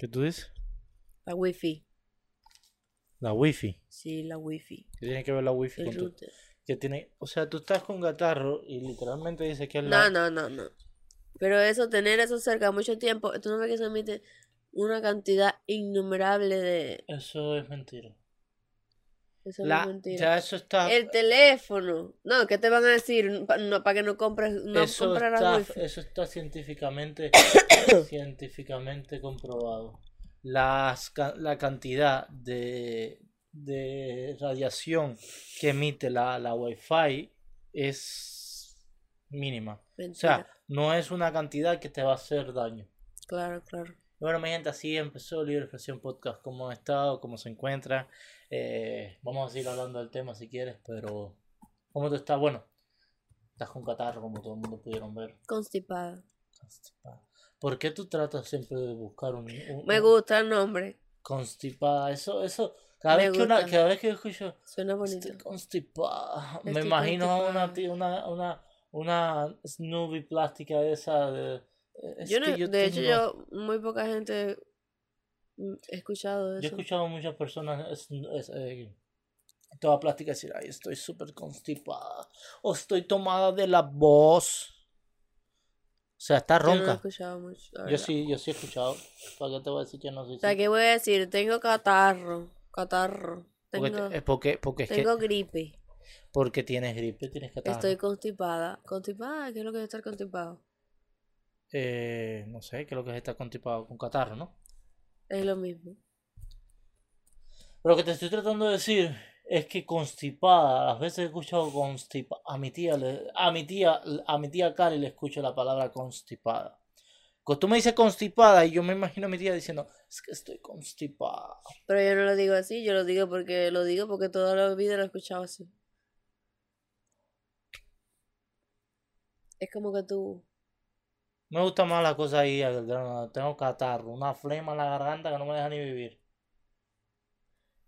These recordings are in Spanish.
¿Qué tú dices? La wifi. La wifi. Sí, la wifi. ¿Qué tiene que ver la wifi El con tu... router. Que tiene... O sea, tú estás con Gatarro y literalmente dice que es No, la... no, no, no. Pero eso, tener eso cerca mucho tiempo, tú no ves que se emite una cantidad innumerable de... Eso es mentira. La... Ya eso está... El teléfono. No, ¿qué te van a decir? No, para que no compres, no eso, comprarás está, eso está científicamente, científicamente comprobado. Las, la cantidad de, de radiación que emite la, la Wi-Fi es mínima. O sea, no es una cantidad que te va a hacer daño. claro, claro. Y Bueno, mi gente, así empezó Libre Expresión Podcast. ¿Cómo ha estado? ¿Cómo se encuentra? Eh, vamos a seguir hablando del tema si quieres, pero ¿cómo tú estás? Bueno, estás con catarro, como todo el mundo pudieron ver. Constipada. Constipada. ¿Por qué tú tratas siempre de buscar un, un- Me gusta el nombre. constipada? Eso, eso, cada Me vez que una, cada vez que yo escucho Suena bonito. estoy constipada, me imagino a una, una, una, una Snoopy plástica esa de eh, es Yo no, yo de hecho, yo, muy poca gente mm, he escuchado Yo he eso. escuchado a muchas personas es, es, eh, toda plástica decir, ay, estoy súper constipada, o estoy tomada de la voz. O sea, está Yo no he ronca. escuchado mucho. Yo sí, yo sí he escuchado. ¿Para qué te voy a decir que no? Sea, sí. ¿qué voy a decir? Tengo catarro. Catarro. Porque, Tengo, te- es porque, porque es tengo que gripe. porque tienes gripe, tienes que Estoy constipada. ¿Constipada? ¿Qué es lo que es estar constipado? Eh, no sé, lo que es estar constipado con catarro, ¿no? Es lo mismo. Lo que te estoy tratando de decir es que constipada, las veces he escuchado constipada, a mi tía, le- a mi tía, a mi tía Cari le escucho la palabra constipada. Cuando tú me dices constipada y yo me imagino a mi tía diciendo, es que estoy constipada. Pero yo no lo digo así, yo lo digo porque lo digo porque toda la vida lo he escuchado así. Es como que tú. Me gusta más la cosa ahí al grano. Tengo catarro, una flema en la garganta que no me deja ni vivir.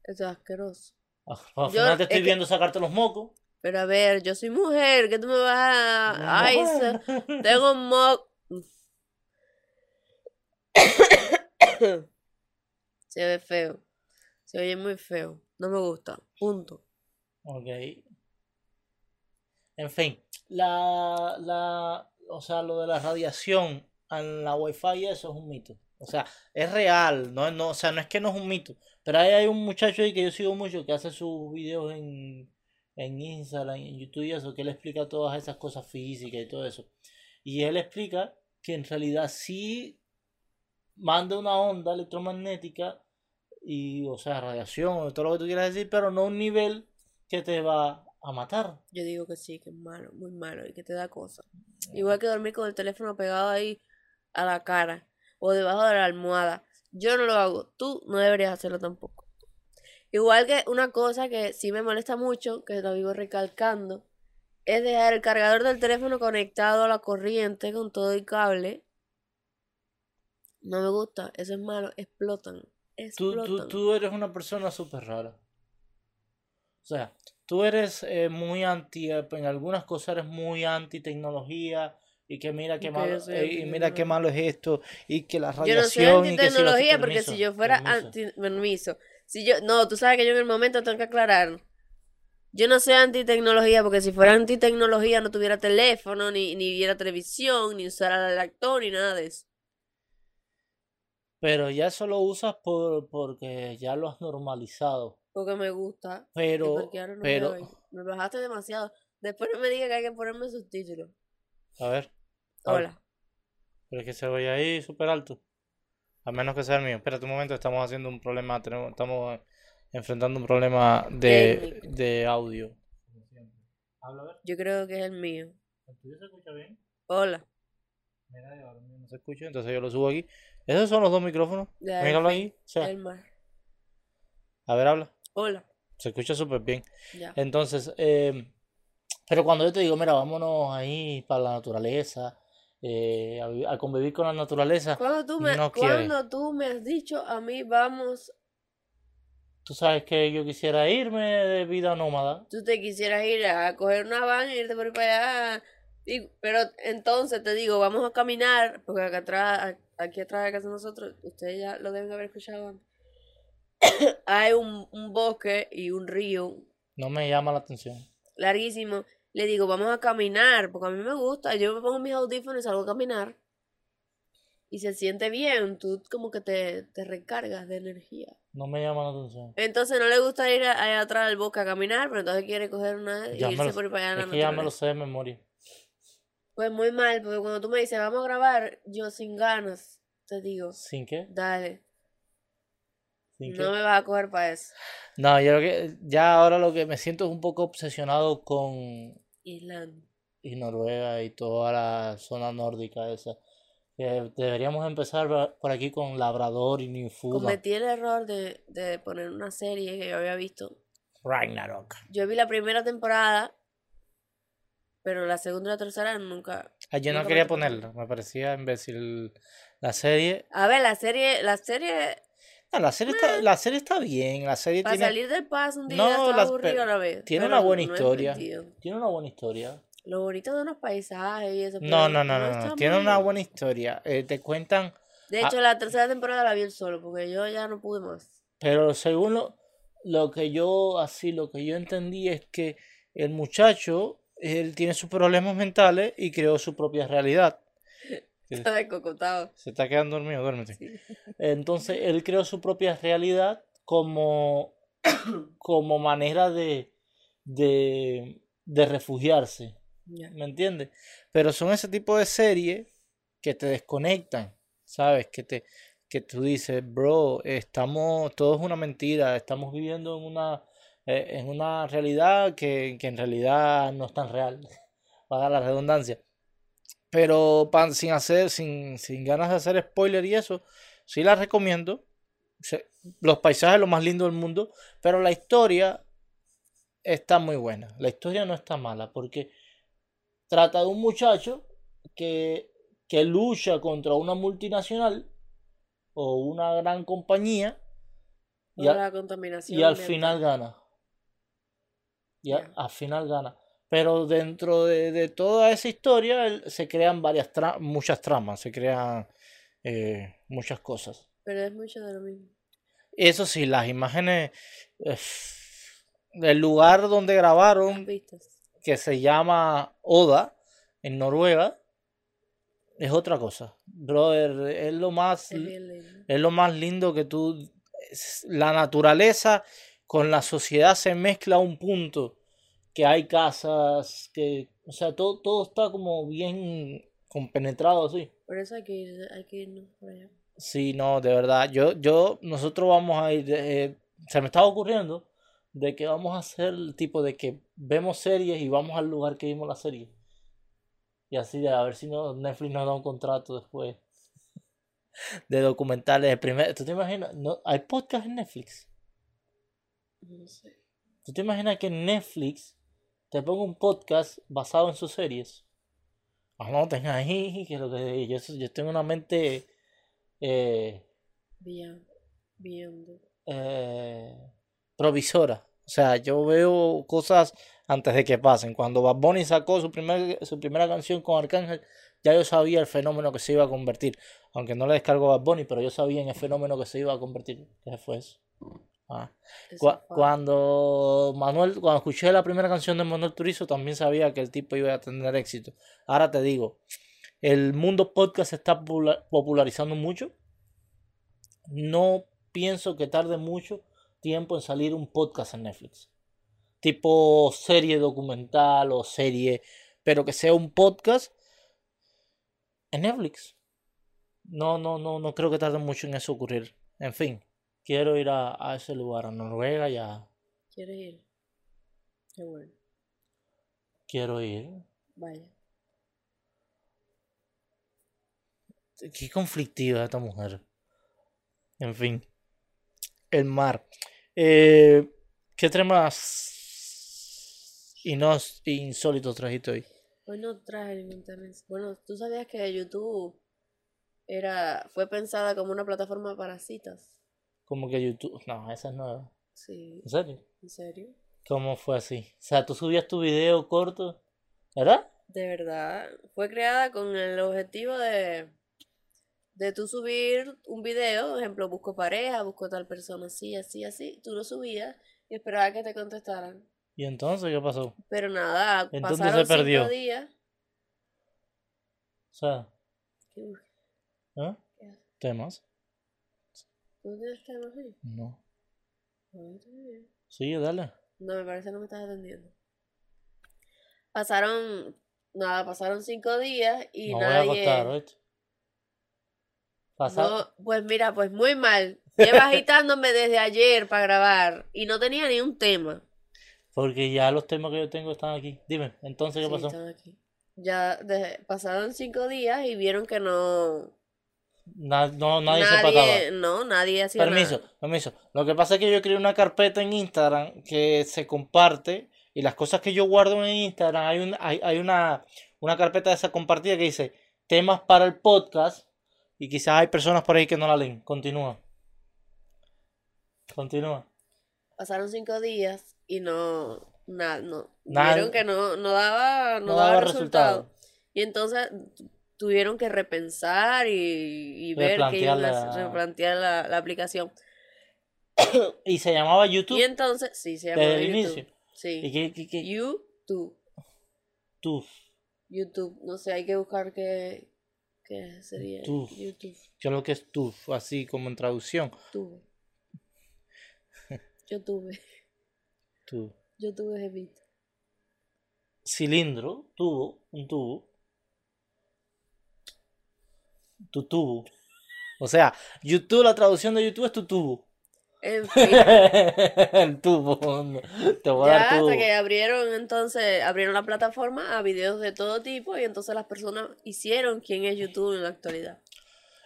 Eso es asqueroso. Al Yo- final te estoy es que- viendo sacarte los mocos. Pero a ver, yo soy mujer, que tú me vas a. Ay, tengo un mo. Se ve feo. Se oye muy feo. No me gusta. Punto. Ok. En fin, la, la, o sea, lo de la radiación en la Wi-Fi, eso es un mito. O sea, es real, no, no, o sea, no es que no es un mito. Pero ahí hay un muchacho ahí que yo sigo mucho que hace sus videos en, en Instagram, en YouTube y eso, que él explica todas esas cosas físicas y todo eso. Y él explica que en realidad sí manda una onda electromagnética y, o sea, radiación todo lo que tú quieras decir, pero no un nivel que te va a matar. Yo digo que sí, que es malo, muy malo y que te da cosas. Igual que dormir con el teléfono pegado ahí a la cara o debajo de la almohada. Yo no lo hago. Tú no deberías hacerlo tampoco. Igual que una cosa que sí me molesta mucho, que lo vivo recalcando, es dejar el cargador del teléfono conectado a la corriente con todo el cable. No me gusta, eso es malo, explotan. Tú, Explotan. tú, tú eres una persona súper rara. O sea, tú eres eh, muy anti, eh, en algunas cosas eres muy anti tecnología y que mira qué malo, eh, y mira qué malo es esto y que la Yo no soy radiación si hace- antitecnología porque permiso, si yo fuera permiso. anti permiso, si yo no, tú sabes que yo en el momento tengo que aclarar. Yo no soy antitecnología porque si fuera antitecnología no tuviera teléfono, ni, ni viera televisión, ni usara el lactón, ni nada de eso. Pero ya eso lo usas por, porque ya lo has normalizado. Porque me gusta. y Pero, no pero. Me bajaste demasiado. Después no me digas que hay que ponerme subtítulos. a ver. Hola. pero es que se oye ahí súper alto. A menos que sea el mío. Espérate un momento, estamos haciendo un problema, tenemos, estamos enfrentando un problema de, de audio. Yo creo que es el mío. ¿el tuyo se escucha bien? Hola. Mira, y ahora mismo no se escucha, entonces yo lo subo aquí. Esos son los dos micrófonos. Míralo ahí. O sea, El mar. a ver, habla. Hola. Se escucha súper bien. Ya. Entonces, eh, pero cuando yo te digo, mira, vámonos ahí para la naturaleza, eh, a, vi- a convivir con la naturaleza, Cuando tú me, no cuando tú me has dicho a mí vamos tú sabes que yo quisiera irme de vida nómada. tú te quisieras ir a coger una van e irte por ahí para allá. Y- pero entonces te digo, vamos a caminar, porque acá atrás, aquí atrás de casa nosotros, ustedes ya lo deben haber escuchado antes. Hay un, un bosque y un río No me llama la atención. larguísimo. Le digo, vamos a caminar, porque a mí me gusta. Yo me pongo mis audífonos y salgo a caminar. Y se siente bien, tú como que te, te recargas de energía. No me llama la atención. Entonces no le gusta ir a- allá atrás del bosque a caminar, pero entonces quiere coger una y Ya irse lo- por para allá es que ya me lo sé de memoria. Pues muy mal, porque cuando tú me dices, vamos a grabar, yo sin ganas, te digo, ¿Sin qué? dale, ¿Sin no me vas a coger para eso. No, yo creo que ya ahora lo que me siento es un poco obsesionado con Islandia. y Noruega y toda la zona nórdica esa. Deberíamos empezar por- aquí con Labrador y Newfoundland. Cometí el error de, de poner una serie que yo había visto. Ragnarok. Yo vi la primera temporada, pero la segunda y la tercera nunca. Ah, yo no nunca quería ponerla, me parecía imbécil la serie. A ver, la serie, la serie, No, la serie está, la serie está bien, la serie para tiene, salir del paso un día No, las- aburrido a la vez. tiene una buena no historia. tiene una buena historia. Lo bonito de unos paisajes y eso. No, no, no, no, no, está tiene una buena historia. Eh, te cuentan, De Ah. hecho, la tercera temporada la vi él solo, porque yo ya no pude más. pero según lo, lo que yo, así, lo que yo entendí es que el muchacho, él tiene sus problemas mentales y creó su propia realidad. Está descocotado. Se está quedando dormido, duérmete. Sí. Entonces, él creó su propia realidad como, como manera de, de, de refugiarse. ¿Me entiendes? Pero son ese tipo de series que te desconectan, ¿sabes? Que te que tú dices, bro, estamos, todo es una mentira, estamos viviendo en una, eh, en una realidad que, que en realidad no es tan real, para la redundancia. Pero pan- sin hacer, sin, sin ganas de hacer spoiler y eso, sí la recomiendo. Los paisajes lo más lindo del mundo, pero la historia está muy buena. La historia no está mala porque trata de un muchacho que, que lucha contra una multinacional o una gran compañía y, Por a- la contaminación. y al final gana. Y al final gana. Pero dentro de, de toda esa historia se crean varias tra- muchas tramas, se crean eh, muchas cosas. Pero es mucho de lo mismo. Eso sí, las imágenes eh, del lugar donde grabaron, que se llama Oda, en Noruega, es otra cosa. Brother, es lo más, Es lo más lindo que tú... La naturaleza con la sociedad se mezcla a un punto que hay casas, que... O sea, todo, todo está como bien compenetrado así. Por eso hay que, ir, hay que irnos por allá. Sí, no, de verdad. Yo, yo, nosotros vamos a ir. eh, se me estaba ocurriendo de que vamos a hacer el tipo de que vemos series y vamos al lugar que vimos la serie. Y así de a ver si no, Netflix nos da un contrato después de documentales. El primer, ¿tú te imaginas? No, hay podcast en Netflix. No sé. ¿Tú te imaginas que Netflix te ponga un podcast basado en sus series? Anoten ahí que lo que yo, yo tengo una mente eh, Beyond. Beyond. eh, provisora. O sea, yo veo cosas antes de que pasen. Cuando Bad Bunny sacó su, primer, su primera canción con Arcángel, ya yo sabía el fenómeno que se iba a convertir. Aunque no le descargo a Bad Bunny, pero yo sabía en el fenómeno que se iba a convertir. ¿Qué fue eso? Ah. Cuando Manuel, cuando escuché la primera canción de Manuel Turizo, también sabía que el tipo iba a tener éxito. Ahora te digo, el mundo podcast se está popula- popularizando mucho. No pienso que tarde mucho tiempo en salir un podcast en Netflix. Tipo serie documental o serie, pero que sea un podcast en Netflix. No, no, no, no creo que tarde mucho en eso ocurrir. En fin, quiero ir a, a ese lugar, a Noruega ya. ¿Quieres ir? Qué bueno. Quiero ir. Vaya. Qué conflictiva esta mujer. En fin. El mar. Eh, ¿Qué temas inos- insólitos trajiste hoy? Hoy no traje ningún internet. Bueno, ¿tú sabías que YouTube era, fue pensada como una plataforma para citas? Como que YouTube. No, esa es nueva. Sí, ¿En serio? ¿en serio? ¿Cómo fue así? O sea, tú subías tu video corto, ¿verdad? De verdad, fue creada con el objetivo de, De tú subir un video, por ejemplo, busco pareja, busco tal persona así, así, así. Tú lo subías y esperabas que te contestaran. ¿Y entonces qué pasó? Pero nada, Entonces pasaron se perdió. cinco días. O sea, ¿Qué- ¿eh? qué- ¿Temas? ¿Tú tienes temas ahí? No. No, está. Sí, dale. No, me parece que no me estás atendiendo. Pasaron, nada, pasaron cinco días y no voy a nadie... acostar, No, pues mira, pues muy mal. Lleva agitándome desde ayer para grabar y no tenía ni un tema. Porque ya los temas que yo tengo están aquí. Dime, entonces, ¿qué Sí, pasó? están aquí. Ya pasaron cinco días y vieron que no... Na- no, nadie, se pataba. Nadie, no, nadie hacía Permiso, nada. permiso. Lo que pasa es que yo creé una carpeta en Instagram que se comparte y las cosas que yo guardo en Instagram, hay, un, hay, hay una, una carpeta de esa compartida que dice temas para el podcast y quizás hay personas por ahí que no la leen. Continúa. Continúa. Pasaron cinco días y no, na- no, Nada. vieron que no, no daba, no No daba daba resultado. resultado. Y entonces tuvieron que repensar y, y ver que iban a Replantear la- aplicación. Y se llamaba YouTube Y entonces, sí, se desde llamaba el YouTube. inicio. ¿Y Sí, qué, qué- qué? YouTube. Tuf, YouTube, no sé, hay que buscar qué, qué sería Tuf. YouTube. ¿Qué es lo que es tuf? Así como en traducción. Tuve. Yo tuve, Tuf. yo tuve jevita. cilindro, tubo, un tubo. Tu tubo. O sea, YouTube, la traducción de YouTube es tu tubo. En fin, El tubo. Te voy a dar tubo. hasta que abrieron entonces, abrieron la plataforma a videos de todo tipo y entonces las personas hicieron quién es YouTube en la actualidad.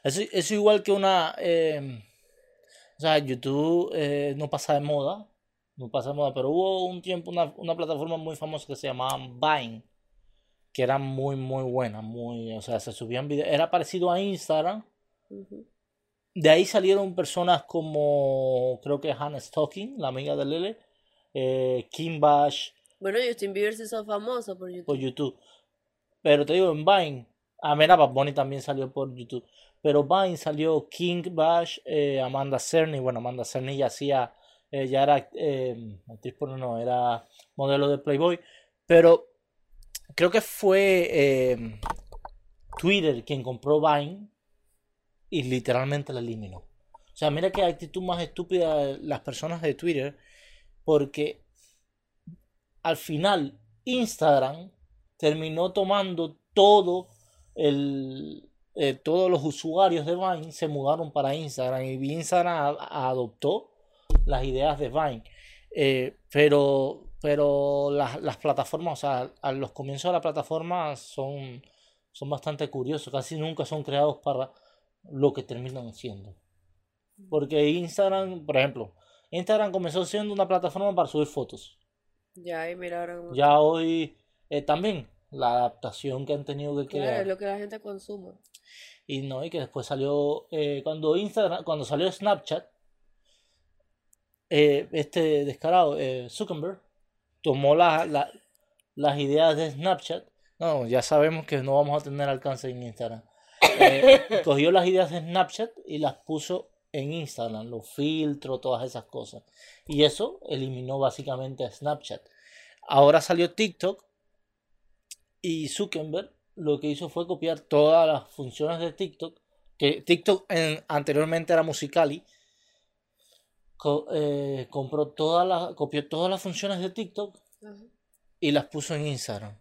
Eso, eso igual que una... eh, o sea, YouTube eh, no pasa de moda. No pasa de moda, pero hubo un tiempo una, una plataforma muy famosa que se llamaba Vine. Que era muy, muy buena. Muy, o sea, se subían videos. Era parecido a Instagram. De ahí salieron personas como, creo que Hannah Stocking, la amiga de Lele, eh, Kim Bash Bueno, Justin Bieber se hizo famoso por YouTube. por YouTube. Pero te digo, en Vine, a mira, Bad Bunny también salió por YouTube. Pero Vine salió King Bash, eh, Amanda Cerny. Bueno, Amanda Cerny ya hacía, eh, ya era actriz no, era modelo de Playboy. Pero creo que fue eh, Twitter quien compró Vine y literalmente la eliminó. O sea, mira qué actitud más estúpida las personas de Twitter, porque al final Instagram terminó tomando todo el eh, todos los usuarios de Vine se mudaron para Instagram y Instagram adoptó las ideas de Vine. Eh, pero pero las, las plataformas, o sea, a los comienzos de la plataforma son, son bastante curiosos, casi nunca son creados para lo que terminan siendo. Porque Instagram, por ejemplo, Instagram comenzó siendo una plataforma para subir fotos. Ya, y mira ahora Ya hoy eh, también la adaptación que han tenido que Claro, crear. es lo que la gente consume. Y no, y que después salió, eh, cuando Instagram, cuando salió Snapchat, eh, este descarado, eh, Zuckerberg, tomó la- la- las ideas de Snapchat. No, ya sabemos que no vamos a tener alcance en Instagram. Eh, cogió las ideas de Snapchat y las puso en Instagram, los filtros, todas esas cosas. Y eso eliminó básicamente a Snapchat. Ahora salió TikTok y Zuckerberg lo que hizo fue copiar todas las funciones de TikTok, que TikTok en- anteriormente era Musicali, co- eh, compró todas las, copió todas las funciones de TikTok y las puso en Instagram.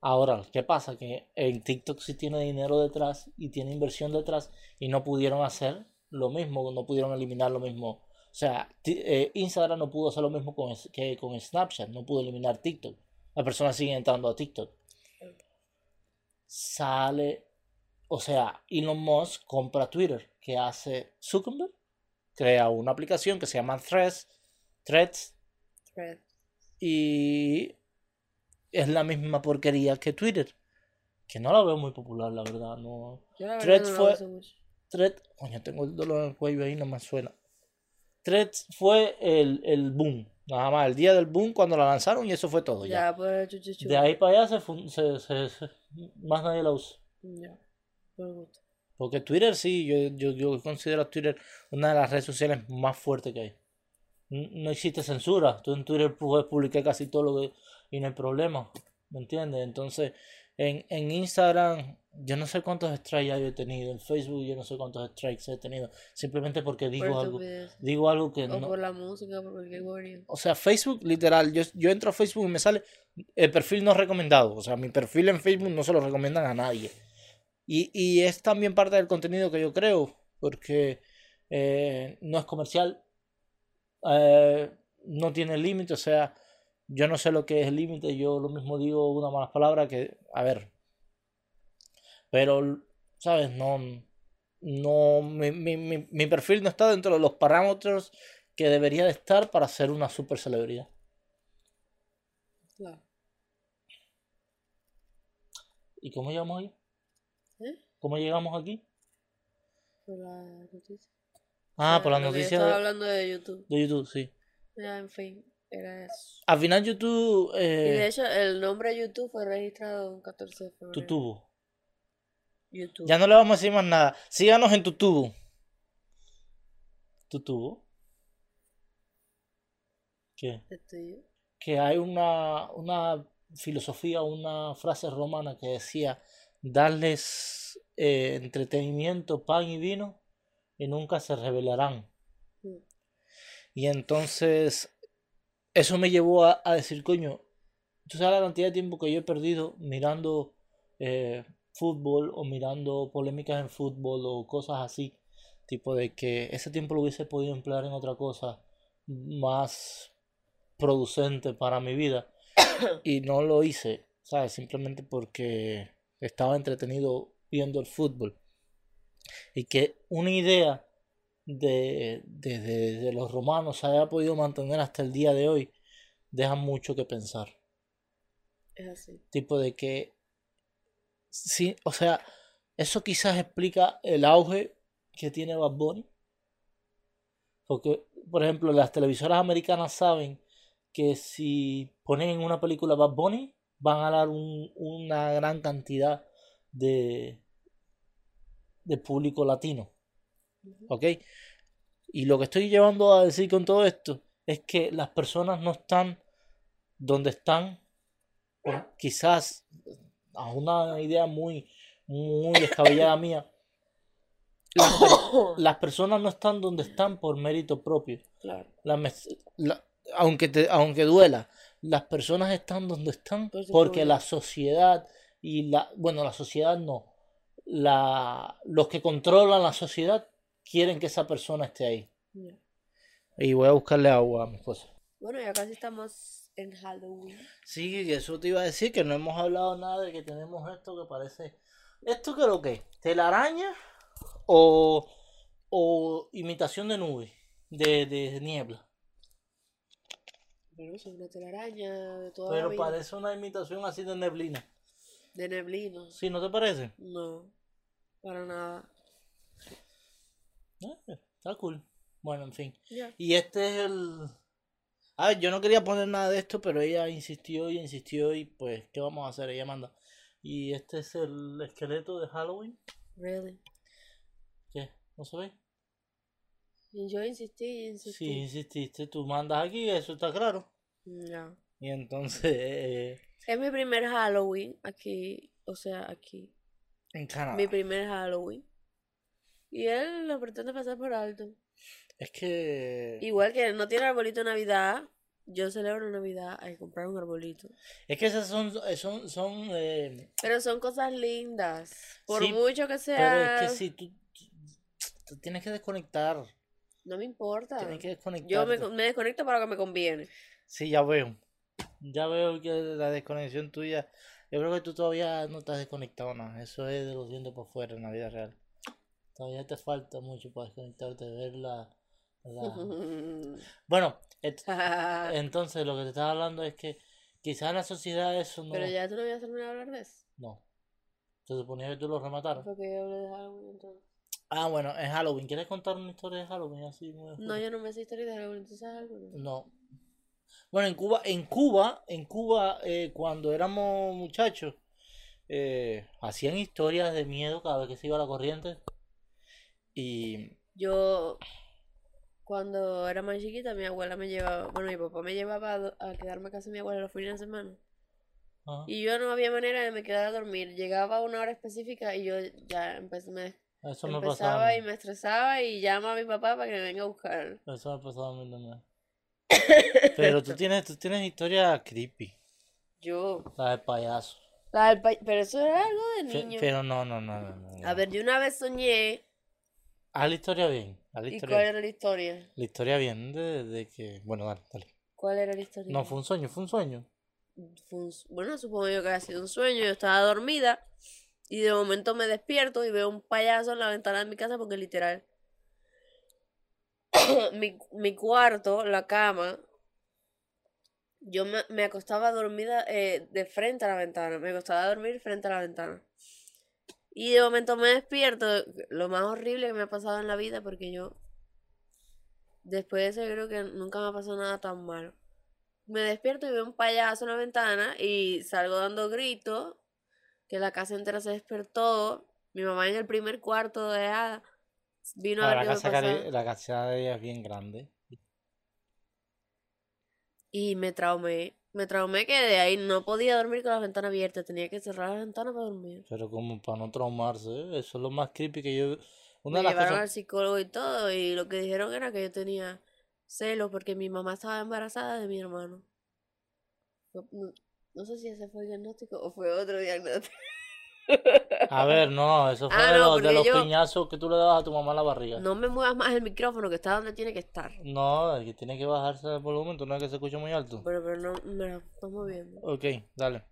Ahora, ¿qué pasa? Que en TikTok sí tiene dinero detrás y tiene inversión detrás y no pudieron hacer lo mismo, no pudieron eliminar lo mismo. O sea, eh, Instagram no pudo hacer lo mismo con, que con Snapchat, no pudo eliminar TikTok. Las personas siguen entrando a TikTok. Sale, o sea, Elon Musk compra Twitter. ¿Qué hace Zuckerberg? Crea una aplicación que se llama Threads, Threads Thread. y es la misma porquería que Twitter. Que no la veo muy popular, la verdad. No. Yo la verdad Threads no fue- uso mucho. Thread, coño, tengo el dolor en el cuello ahí, no me suena. Threads fue el, el boom. Nada más, el día del boom cuando la lanzaron y eso fue todo. Ya. Ya, pues. De ahí para allá se, se- se- se- más nadie la usa. Ya, por gusto. Porque Twitter sí, yo, yo, yo considero a Twitter una de las redes sociales más fuertes que hay. No existe censura. Tú en Twitter puedes publicar casi todo lo que... y no hay problema. ¿Me entiendes? Entonces, en, en Instagram, yo no sé cuántos strikes yo he tenido. En Facebook, yo no sé cuántos strikes he tenido. Simplemente porque digo Por algo. Digo algo que O no. por la música, por cualquier bobería. O sea, Facebook, literal, yo, yo entro a Facebook y me sale el perfil no recomendado. O sea, mi perfil en Facebook no se lo recomiendan a nadie. Y, y es también parte del contenido que yo creo, porque eh, no es comercial, eh, no tiene límite, o sea, yo no sé lo que es el límite, yo lo mismo digo una mala palabra que, a ver, pero, ¿sabes? No, no, mi, mi, perfil no está dentro de los parámetros que debería de estar para ser una super celebridad. Claro. ¿Y cómo llegamos ahí? ¿Cómo llegamos aquí? Por la noticia. Ah, O sea, por la lo que yo noticia Estaba de, hablando de YouTube. de YouTube, sí. Ya, en fin, era eso. Al final YouTube, Y de eh, hecho, el nombre de YouTube fue registrado el 14 de febrero. tutubo. YouTube. Ya no le vamos a decir más nada. Síganos en tutubo. Tutubo. ¿Qué? Estoy yo. que hay una, una filosofía, una frase romana que decía, darles eh, entretenimiento, pan y vino, y nunca se rebelarán. Mm. Y entonces, eso me llevó a, a decir, coño, tú sabes la cantidad de tiempo que yo he perdido mirando eh, fútbol o mirando polémicas en fútbol o cosas así, tipo de que ese tiempo lo hubiese podido emplear en otra cosa más producente para mi vida y no lo hice, ¿sabes? Simplemente porque estaba entretenido viendo el fútbol. Y que una idea de, de, de- de los romanos se haya podido mantener hasta el día de hoy, deja mucho que pensar. Es así. Tipo de que, sí, o sea, eso quizás explica el auge que tiene Bad Bunny. Porque, por ejemplo, las televisoras americanas saben que si ponen en una película Bad Bunny, van a dar un- una gran cantidad de, de público latino. ¿Ok? Y lo que estoy llevando a decir con todo esto es que las personas no están donde están, quizás a una idea muy, muy descabellada mía. Las, per- las personas no están donde están por mérito propio. Claro. La la- aunque, te, aunque duela, las personas están donde están porque la sociedad y la, bueno, la sociedad no, la, los que controlan la sociedad quieren que esa persona esté ahí. Y voy a buscarle agua a mi esposa. Bueno, ya casi estamos en Halloween. Sí, eso te iba a decir, que no hemos hablado nada de que tenemos esto que parece... ¿Esto qué es lo que es? ¿Telaraña o, o imitación de nube, de, de niebla? Pero es una telaraña de toda la Pero vida. parece una imitación así de neblina. De neblina. ¿Sí, no te parece? No, para nada. Eh, está cool. Bueno, en fin. Ya. Y este es el... A ver, yo no quería poner nada de esto, pero ella insistió y insistió y pues, ¿qué vamos a hacer? Ella manda. Y este es el esqueleto de Halloween. Really. ¿Qué? ¿No se ve? Yo insistí y Sí, insistí. insististe, tú mandas aquí, eso está claro. Ya. Y entonces, eh, Es mi primer Halloween aquí. O sea, aquí. en Canadá. Mi primer Halloween. Y él lo pretende pasar por alto. Es que... Igual que no tiene arbolito de Navidad. Yo celebro Navidad. Hay que comprar un arbolito. Es que esas son, son, son, eh, Pero son cosas lindas. Por Sí, mucho que pero sea. es que si tú, tienes que desconectar, No me importa. tienes que Yo me, desconectar. me desconecto para lo que me conviene. Sí, ya veo. Ya veo que la desconexión tuya, yo creo que tú todavía no estás desconectado nada. Eso es de los dientes por fuera en la vida real. Todavía te falta mucho para desconectarte, de ver la... la- Bueno, et- entonces lo que te estaba hablando es que quizás en la sociedad eso no... Pero ya tú no voy a hacerme hablar de eso. No. Se suponía que tú lo remataras. Porque yo hablé de Halloween entonces. Ah, bueno, es Halloween. ¿Quieres contar una historia de Halloween así? muy No, yo no me sé historia de Halloween, ¿tú sabes algo? no? No. Bueno, en Cuba, en Cuba, en Cuba, eh, cuando éramos muchachos, eh, hacían historias de miedo cada vez que se iba la corriente. Y Yo, cuando era más chiquita, mi abuela me llevaba, bueno, mi papá me llevaba a, quedarme a casa de mi abuela los fines de semana. ajá, Y yo no había manera de me quedar a dormir. Llegaba a una hora específica y yo ya empecé, me eso me pasaba. empezaba a y me estresaba y llama a mi papá para que me venga a buscar. Eso me pasaba a mí también. Pero tú tienes, tú tienes historia creepy, Yo, la de payaso. la del pa- pero eso era algo de Fe- niño. Pero no, no, no, no, no, A ver, yo una vez soñé. Haz la historia bien. Haz la ¿Y historia, cuál era la historia? la historia bien de, de que. Bueno, dale, dale. ¿Cuál era la historia? No, fue un sueño, fue un sueño. Fue un bueno, supongo yo que ha sido un sueño. Yo estaba dormida y de momento me despierto y veo un payaso en la ventana de mi casa porque literal. mi, mi cuarto, la cama, yo me, me acostaba dormida eh, de frente a la ventana. Me acostaba a dormir frente a la ventana. Y de momento me despierto, lo más horrible que me ha pasado en la vida porque yo, después de eso, creo que nunca me ha pasado nada tan malo. Me despierto y veo un payaso en la ventana y salgo dando gritos, que la casa entera se despertó. Mi mamá en el primer cuarto de Ada vino a Ah, ver la casa, cari- la casa de ella es bien grande. Y me traumé. Me traumé que de ahí no podía dormir con la ventana abierta. Tenía que cerrar la ventana para dormir. Pero como para no traumarse, ¿eh? eso es lo más creepy que yo... Una Me de las llevaron al cosas... psicólogo y todo. Y lo que dijeron era que yo tenía celos porque mi mamá estaba embarazada de mi hermano. Fue- No, no sé si ese fue el diagnóstico o fue otro diagnóstico. A ver, no, eso fue Ah, de, no, los, de los yo- piñazos que tú le dabas a tu mamá en la barriga. No me muevas más el micrófono que está donde tiene que estar. No, el que tiene que bajarse el volumen, tú no es que se escucha muy alto. Pero, pero no me lo estás moviendo. Ok, dale.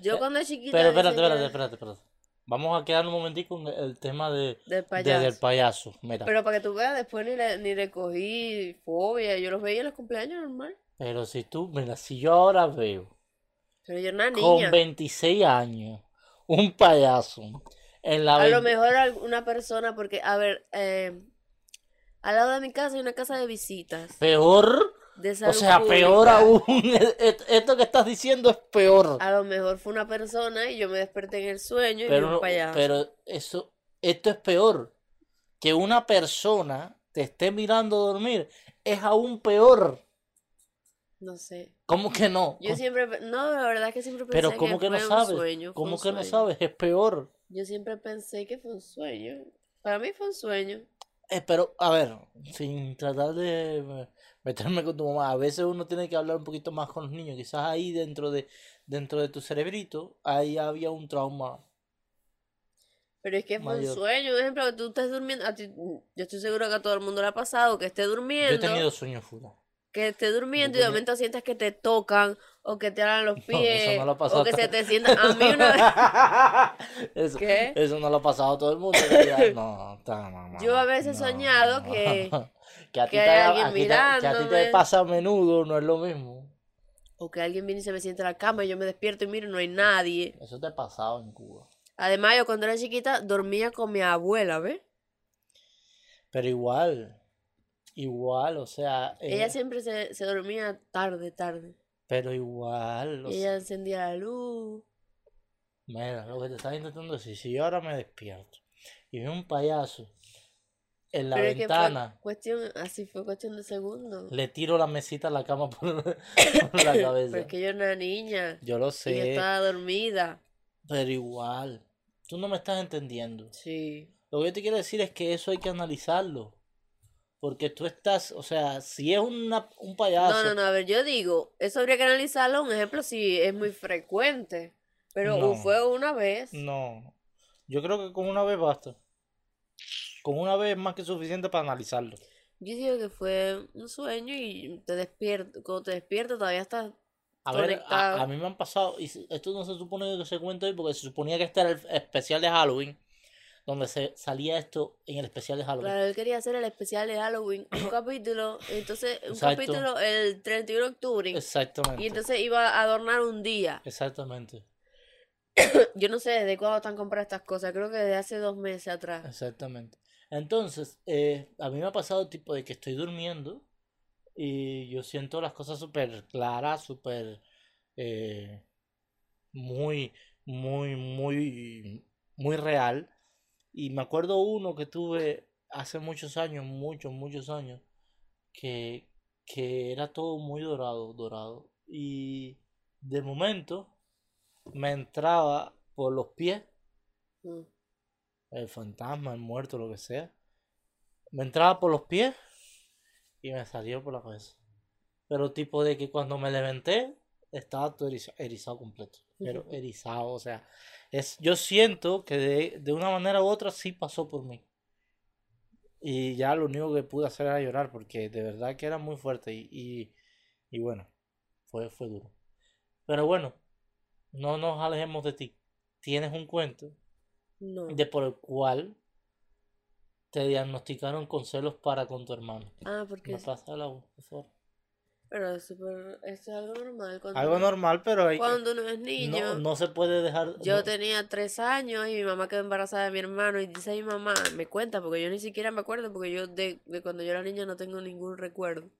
Yo Eh, cuando era chiquita. Pero espérate, espérate, que- espérate, espérate. Vamos a quedar un momentico en el tema de, Del de- payaso. del payaso. Mira, Pero para que tú veas, después ni le, ni le cogí fobia. Yo los veía en los cumpleaños normal. pero si tú, mira, si yo ahora veo Pero yo era una con niña. 26 años un payaso en la A lo mejor al- una persona, porque, a ver, eh, al lado de mi casa hay una casa de visitas. peor, De o sea, peor aún. Et- Esto que estás diciendo es peor. A lo mejor fue una persona y yo me desperté en el sueño y vi Pero, un no- payaso. pero eso, esto es peor. Que una persona te esté mirando dormir es aún peor. No sé. ¿Cómo que no? Yo siempre, no, la verdad es que siempre pensé Pero ¿cómo que no fue un sabes? sueño, ¿Cómo que no sabes? Es peor. Yo siempre pensé que fue un sueño. Para mí fue un sueño. Eh, pero, a ver, sin tratar de meterme con tu mamá, a veces uno tiene que hablar un poquito más con los niños. Quizás ahí dentro de, dentro de tu cerebrito, ahí había un trauma. Pero es que fue Mayor. un sueño. Un ejemplo, que tú estés durmiendo. A ti, yo estoy seguro que a todo el mundo le ha pasado que esté Yo he durmiendo. tenido sueños fuera. Que esté durmiendo y de momento sientes que te tocan o que te alan los No, pies eso no pasado o que a se te sientan. A mí una vez. Eso, ¿Qué? eso no lo ha pasado a todo el mundo. No, no, no, Yo a veces he no, soñado no. que- que a ti te, pasa a menudo, no es lo mismo. O que alguien viene y se me siente en la cama y yo me despierto y miro, no hay nadie. Eso te ha pasado en Cuba. Además, yo cuando era chiquita dormía con mi abuela, ¿ves? Pero igual, igual, o sea, eh, Ella siempre se, se dormía tarde, tarde. pero igual, Y sea, ella encendía la luz. mira, lo que te estaba intentando decir, si yo ahora me despierto y veo un payaso en la Pero es que fue ventana, cuestión, así fue cuestión de segundos. le tiro la mesita a la cama por, por la cabeza. es que yo era una niña Yo lo y yo sé, estaba dormida. pero igual, tú no me estás entendiendo. Sí. Lo que yo te quiero decir es que eso hay que analizarlo. Porque tú estás, o sea, si es una, un payaso, No, no, no, a ver, yo digo, eso habría que analizarlo, un ejemplo, si es muy frecuente. Pero No. fue una vez. no, yo creo que con una vez basta. Con una vez es más que suficiente para analizarlo. Yo digo que fue un sueño y te despierto, cuando te despiertas todavía estás A ver, a, a mí me han pasado, y esto no se supone que se cuente hoy porque se suponía que este era el especial de Halloween, donde se salía esto en el especial de Halloween. Claro, él quería hacer el especial de Halloween, un capítulo, entonces un Exacto. capítulo el 31 de octubre, Exactamente. y entonces iba a adornar un día. Exactamente. Yo no sé desde cuándo están comprando estas cosas, creo que desde hace dos meses atrás. Exactamente. Entonces, eh, a mí me ha pasado tipo de que estoy durmiendo y yo siento las cosas súper claras, súper eh, muy, muy, muy, muy real. Y me acuerdo uno que tuve hace muchos años, muchos, muchos años, que, que era todo muy dorado, dorado. Y de momento me entraba por los pies Mm. el fantasma, el muerto, lo que sea. Me entraba por los pies y me salió por la cabeza. Pero tipo de que cuando me levanté estaba todo eriza- erizado completo. Pero erizado, o sea, es, yo siento que de, de una manera u otra sí pasó por mí. Y ya lo único que pude hacer era llorar porque de verdad que era muy fuerte y, y, y bueno, fue, fue duro. Pero bueno, no nos alejemos de ti. Tienes un cuento No. de por el cual te diagnosticaron con celos para con tu hermano. Ah, porque ¿Me pasa el agua, por favor? Pero es esto es algo normal. Cuando, Algo normal, pero hay Cuando uno es no, niño. no se puede dejar. Yo no- tenía tres años y mi mamá quedó embarazada de mi hermano y dice mi mamá, me cuenta, porque yo ni siquiera me acuerdo, porque yo de, de cuando yo era niña no tengo ningún recuerdo.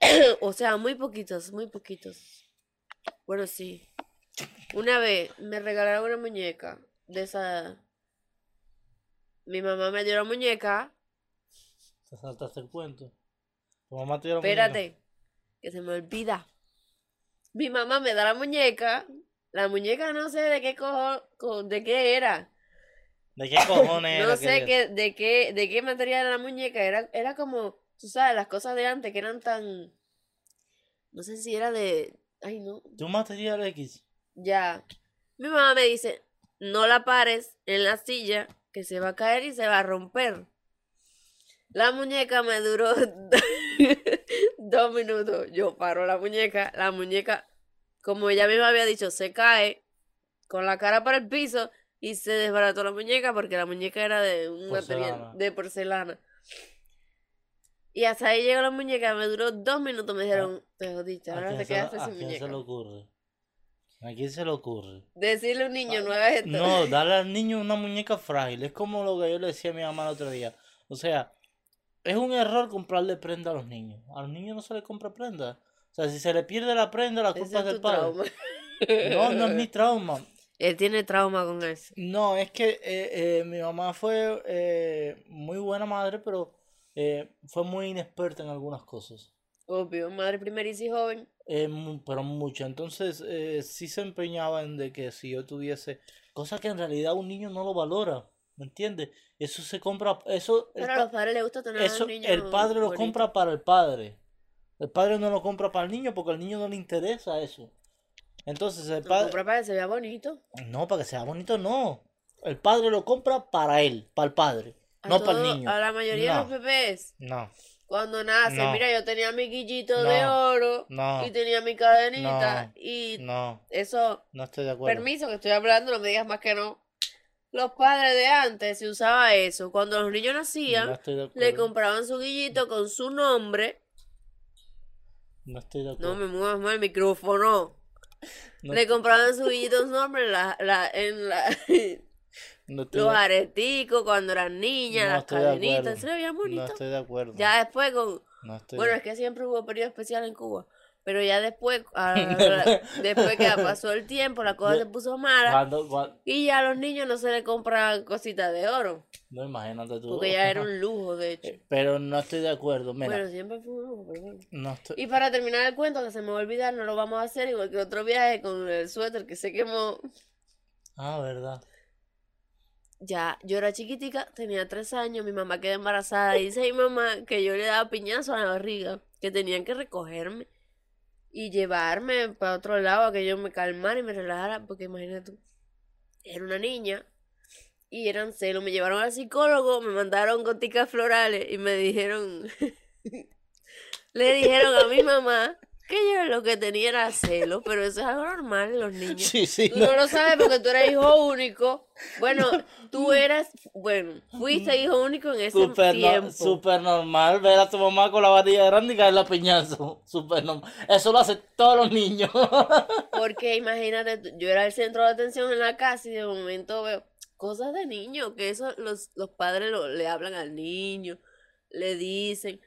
o sea, muy poquitos, muy poquitos. Bueno, sí. Una vez me regalaron una muñeca de esa... Mi mamá me dio la muñeca, Te saltaste el cuento. Tu mamá te dio la muñeca. espérate, que se me olvida. Mi mamá me da la muñeca, la muñeca no sé de qué cojo, co- de qué era. ¿De qué cojones No era sé que- qué, de qué, de qué material era la muñeca. Era, era como, tú sabes, las cosas de antes que eran tan. No sé si era de. Ay, no. ¿De un material X? Ya. Mi mamá me dice: No la pares en la silla, que se va a caer y se va a romper. La muñeca me duró dos minutos. Yo paro la muñeca. La muñeca, como ella misma había dicho, se cae con la cara para el piso y se desbarató la muñeca porque la muñeca era de un material Porcelana. de porcelana. Y hasta ahí llegó la muñeca, me duró dos minutos. Me dijeron, te jodiste, ¿A ahora te se, le- quedaste a sin quién se muñeca. le ocurre? ¿A quién se le ocurre? Decirle a un niño, no hagas esto. No, darle al niño una muñeca frágil. Es como lo que yo le decía a mi mamá el otro día. O sea, es un error comprarle prenda a los niños. A los niños no se les compra prenda. O sea, si se le pierde la prenda, la culpa es del padre. trauma. No, no es mi trauma. Él tiene trauma con eso. No, es que eh, eh, mi mamá fue eh, muy buena madre, pero eh, fue muy inexperta en algunas cosas. Obvio, madre primeriza y joven. Eh, pero mucho. Entonces, eh, sí se empeñaba en de que si yo tuviese. Cosa que en realidad un niño no lo valora. ¿Me entiendes? Eso se compra. Eso, Pero a los padres les gusta tener a los eso niños el padre lo compra para el padre. El padre no lo compra para el niño porque al niño no le interesa eso. Entonces, el Lo padre. compra para que se vea bonito. No, para que sea bonito, no. El padre lo compra para él, para el padre, A no para el niño. A la mayoría de los bebés, No, cuando nacen, No. mira, yo tenía mi guillito de oro no, y tenía mi cadenita. Y no, eso, no estoy de acuerdo. permiso que estoy hablando, no me digas más que no. Los padres de antes se usaba eso. Cuando los niños nacían, No le compraban su guillito con su nombre. No estoy de No acuerdo. me muevas más el micrófono. No, Le compraban su guillito con su nombre en la, la, en la, no los areticos cuando eran niñas, No las cadenitas. Se veía no bonito. estoy de acuerdo. Ya después con... No estoy Bueno, de- es que siempre hubo periodo especial en Cuba. Pero ya después, a la- después que pasó el tiempo, la cosa De- se puso mala. Cuando- cua- Y ya a los niños no se les compran cositas de oro. No, imagínate tú. Porque ya era un lujo, de hecho. Eh, Pero no estoy de acuerdo. Mira, Bueno, siempre fue un lujo, pero no estoy. Y para terminar el cuento, que se me va a olvidar, no lo vamos a hacer igual que otro viaje con el suéter que se quemó. Ah, verdad. Ya, yo era chiquitica, tenía tres años, mi mamá quedó embarazada y dice mi mamá que yo le daba piñazo a la barriga, que tenían que recogerme y llevarme para otro lado a que yo me calmara y me relajara, porque imagínate tú, era una niña y eran celos, me llevaron al psicólogo, me mandaron goticas florales y me dijeron, le dijeron a mi mamá que yo lo que tenía era celo, pero eso es algo normal en los niños. Sí, sí. Tú no. no lo sabes porque tú eres hijo único. Bueno, tú eras, bueno, fuiste hijo único en ese Súper, no- tiempo. súper normal ver a tu mamá con la varilla grande y caerle a piñazo. Súper normal. Eso lo hacen todos los niños. Porque imagínate, yo era el centro de atención en la casa y de momento veo cosas de niño, que eso los, los padres lo- le hablan al niño, le dicen.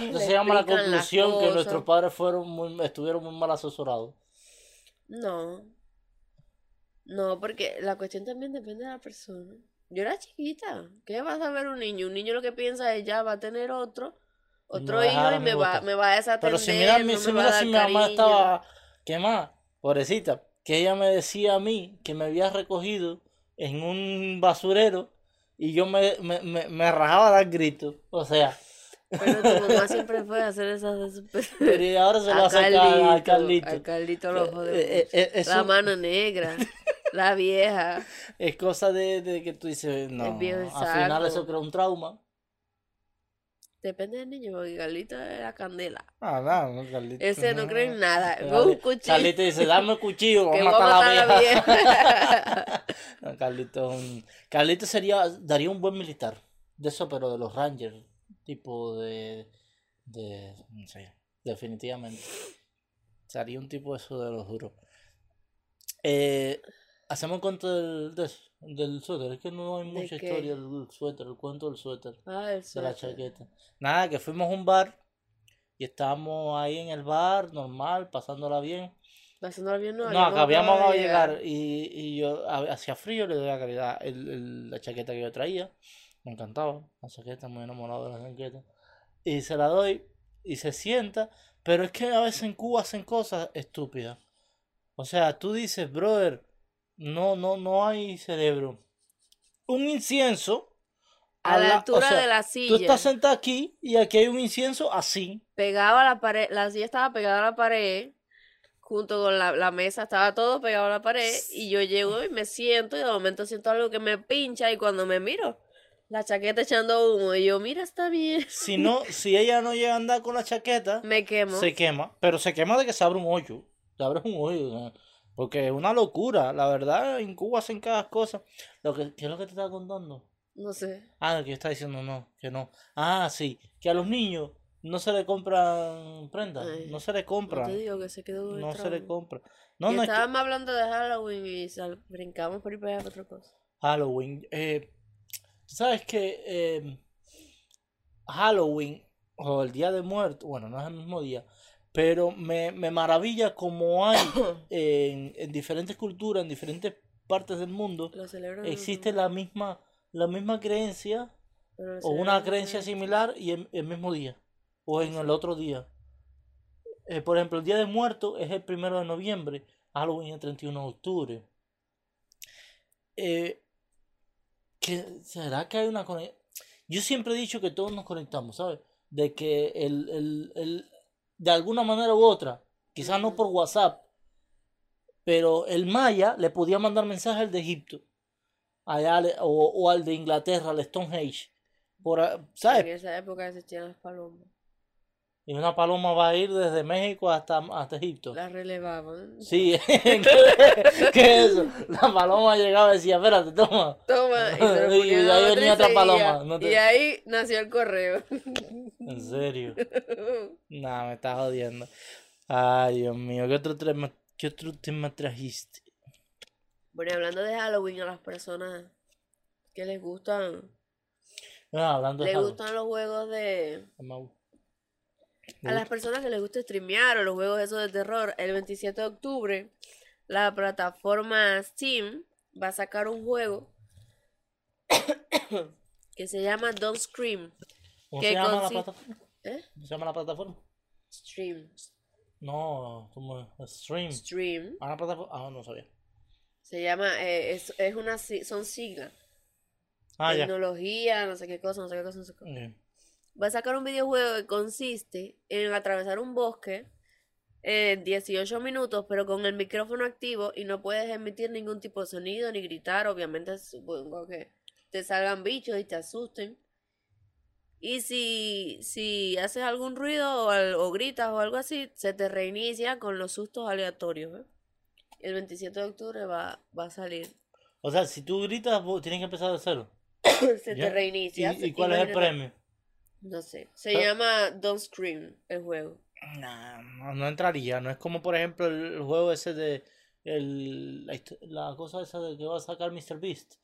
Le se llama la conclusión que nuestros padres fueron muy, estuvieron muy mal asesorados. No. No, porque la cuestión también depende de la persona. Yo era chiquita. ¿Qué va a saber un niño? Un niño lo que piensa es ya va a tener otro, otro a hijo a y me va, me va a desatender, Pero si mira, mi, no si, a mira si mi mamá estaba, ¿qué más? Pobrecita, que ella me decía a mí que me había recogido en un basurero y yo me, me, me, me rajaba a dar gritos. O sea, Pero tu mamá siempre fue a hacer esas desesperaciones. pero y ahora se lo hace a, a Carlito, Carlito. a Carlito lo Eh, jode eh, eh, eso La mano negra, la vieja. es cosa de, de que tú dices, no, al final eso crea un trauma. Depende del niño, porque Carlito es la candela. Ah, no, no, Carlito. Ese no cree en nada. Ve un cuchillo. Carlito dice, dame el cuchillo, Que vamos a matar a la vieja. No, Carlito, Carlito sería, daría un buen militar. De eso, pero de los Rangers. Tipo de. de. no sé. Definitivamente. Sería un tipo de eso de los duros. Eh, Hacemos cuento del, de eso, del suéter. Es que no hay mucha historia del suéter, el cuento del suéter, Ah, el de la chaqueta. Nada, que fuimos a un bar y estábamos ahí en el bar, normal, pasándola bien. Pasándolo bien, no. No, acabado de llegar y, y yo ha- hacía frío, le doy la calidad el, el- la chaqueta que yo traía. Me encantaba, la chaqueta, muy enamorado de la chaqueta. Y se la doy y se sienta, pero es que a veces en Cuba hacen cosas estúpidas. O sea, tú dices, brother, no, no, no hay cerebro. Un incienso A la la- o altura sea, de la Tú silla. estás sentado aquí y aquí hay un incienso así. Pegado a la pared. La silla estaba pegada a la pared. Junto con la, la mesa estaba todo pegado a la pared. Y yo llego y me siento. Y de momento siento algo que me pincha. Y cuando me miro, la chaqueta echando humo. Y yo, mira, está bien. Si no, si ella no llega a andar con la chaqueta, Me quemo. se quema, pero se quema de que se abre un hoyo. Se abre un hoyo. Porque es una locura, la verdad, en Cuba hacen cada cosa. Lo que, ¿Qué es lo que te estaba contando? No sé. Ah, que yo estaba diciendo no, que no. Ah, sí, que a los niños no se le compran prendas, Ay, no se le No te compran, digo que se quedó no se le compra. No, no es que estábamos hablando de Halloween y sal- brincamos por ahí para otra cosa. Halloween. Eh, sabes que eh, Halloween o el Día de Muertos, bueno, no es el mismo día, pero me, me maravilla como hay en, en diferentes culturas, en diferentes partes del mundo, existe la misma, la misma creencia o una en creencia similar y el, el mismo día o en el otro día. Eh, por ejemplo, el Día de Muertos es el primero de noviembre, Halloween es el 31 de octubre. Eh, ¿qué- ¿será que hay una conexión? Yo siempre he dicho que todos nos conectamos, ¿sabes? De que el, el- el- de alguna manera u otra, quizás no por WhatsApp, pero el maya le podía mandar mensajes al de Egipto, allá le- o, o al de Inglaterra, al Stonehenge, por, ¿sabes? En esa época existían las palomas. Y una paloma va a ir desde México hasta, hasta Egipto. Las relevaban. Sí, ¿qué, qué es eso? La paloma llegaba y decía, espérate, toma. Toma, y se de ahí venía otra paloma, no te- Y ahí nació el correo. En serio. Nah, me estás jodiendo. Ay, Dios mío, ¿qué otro tema, qué otro tema trajiste? Bueno, hablando de Halloween, a las personas que les gustan, No, hablando de les Halloween. gustan los juegos de... A las personas que les gusta streamear o los juegos esos de terror, el 27 de octubre, la plataforma Steam va a sacar un juego que se llama Don't Scream. ¿Cómo se llama la plataforma? ¿Eh? ¿Cómo se llama la plataforma? Stream. No, como Stream. Stream. Ah, la plataforma. Ah, no sabía. Se llama, eh, es, es una, son siglas. Ah, ya. Tecnología, no sé qué cosa, no sé qué cosa, no sé qué cosa. Va a sacar un videojuego que consiste en atravesar un bosque en 18 minutos, pero con el micrófono activo y no puedes emitir ningún tipo de sonido ni gritar. Obviamente, supongo que te salgan bichos y te asusten. Y si, si haces algún ruido o, al- o gritas o algo así, se te reinicia con los sustos aleatorios. ¿eh? El 27 de octubre va, va a salir. O sea, si tú gritas, vos tienes que empezar de cero. se Ya. te reinicia. ¿Y, y cuál es el premio? No sé. Se Pero- llama Don't Scream el juego. Nah, no, no entraría. No es como, por ejemplo, el, el juego ese de. El, la, la cosa esa de que va a sacar Mr. Beast.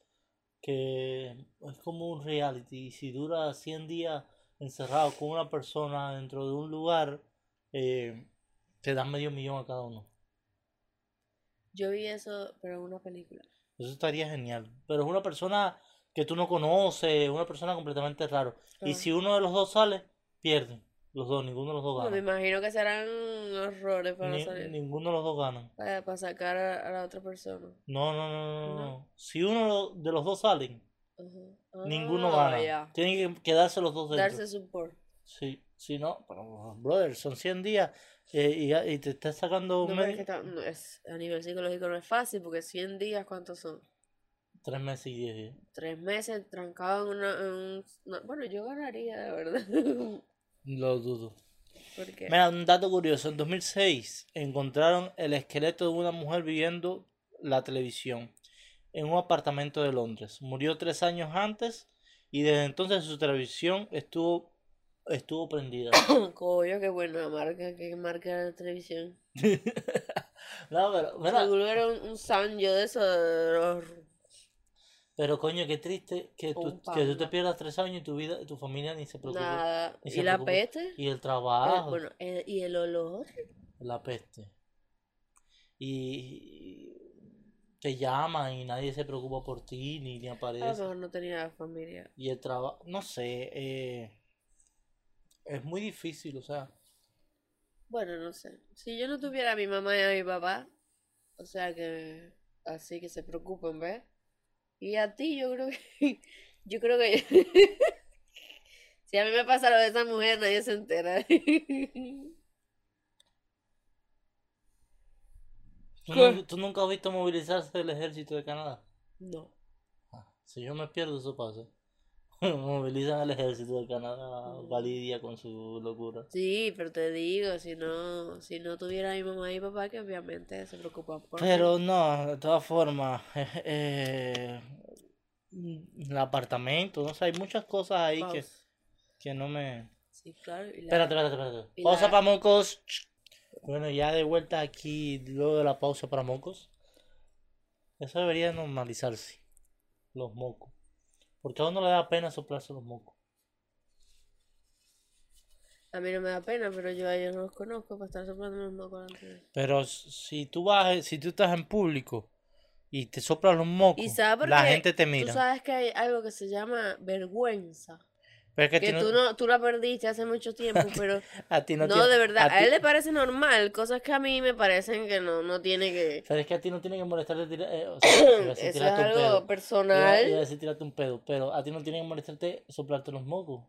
Que es como un reality. Y si dura 100 días encerrado con una persona dentro de un lugar, eh, te dan medio millón a cada uno. Yo vi eso, pero en una película. Eso estaría genial. Pero es una persona que tú no conoces, una persona completamente raro. Y si uno de los dos sale, pierden. Los dos, ninguno de los dos No, me gana. imagino que serán horrores para Ni- salir. ninguno de los dos ganan. Para, para sacar a, a la otra persona. No, no, no, no, no. Si uno de los dos salen, ninguno Ah, gana. ya. Tienen que quedarse los dos dentro. Darse support. Sí, si no, pero, brother, son 100 días eh, y, te estás sacando No, pero es medio- que ta- no es, a nivel psicológico no es fácil porque 100 días, ¿cuántos son? Tres meses y 10 días. Tres meses trancado en, una, en un... no, bueno, yo ganaría, de verdad. Lo dudo. porque Mira, un dato curioso. En 2006 encontraron el esqueleto de una mujer viendo la televisión en un apartamento de Londres. Murió tres años antes y desde entonces su televisión estuvo, estuvo prendida. Coño, qué buena marca, qué marca de televisión. No, pero, mira, Seguro era un, un Sanyo de esos pero coño, qué triste que tú, que tú te pierdas tres años y tu vida, tu familia ni se preocupe. Nada. ni ¿Y la peste? Y el Eh, trabajo. bueno, eh, ¿y el olor? La peste. Y te llaman y nadie se preocupa por ti, ni, ni A lo aparece. mejor no tenía familia. Y el trabajo, no sé, eh, es muy difícil, o sea, Bueno, no sé. Si yo no tuviera a mi mamá y a mi papá, o sea que así que se preocupen, ¿ves? Y a ti yo creo que yo creo que si a mí me pasa lo de esa mujer nadie se entera. ¿tú, nunca has visto movilizarse el ejército de Canadá? No. Ah, si yo me pierdo, eso pasa. Movilizan al ejército de Canadá, Mm. Validia con su locura. Sí, pero te digo, si no, si no tuviera mi mamá y papá, que obviamente se preocupan por mí. Pero no, de todas formas, eh, mm, el apartamento, no sé, hay muchas cosas ahí que, que no me... Sí, claro. y la- Espérate, espérate, espérate. y Pausa la- para mocos. Bueno, ya de vuelta aquí, luego de la pausa para mocos. Eso debería normalizarse, los mocos. Porque a uno le da pena soplarse los mocos. A mí no me da pena, pero yo a ellos no los conozco para estar soplando los mocos Pero si tú vas, si tú estás en público y te soplas los mocos, ¿Y sabes por la gente te Tú mira. sabes que hay algo que se llama vergüenza. Pero es que Que no, tú no, tú la perdiste hace mucho tiempo, pero a ti no no, tiene- de verdad, a a ti- él le parece normal, cosas que a mí me parecen que no, no tiene que... Pero es que a ti no tiene que molestarte tirar, eh, o sea, iba a decir Eso es tirarte un algo pedo. Iba, iba a personal. decir tirarte un pedo, pero a ti no tiene que molestarte soplarte los mocos.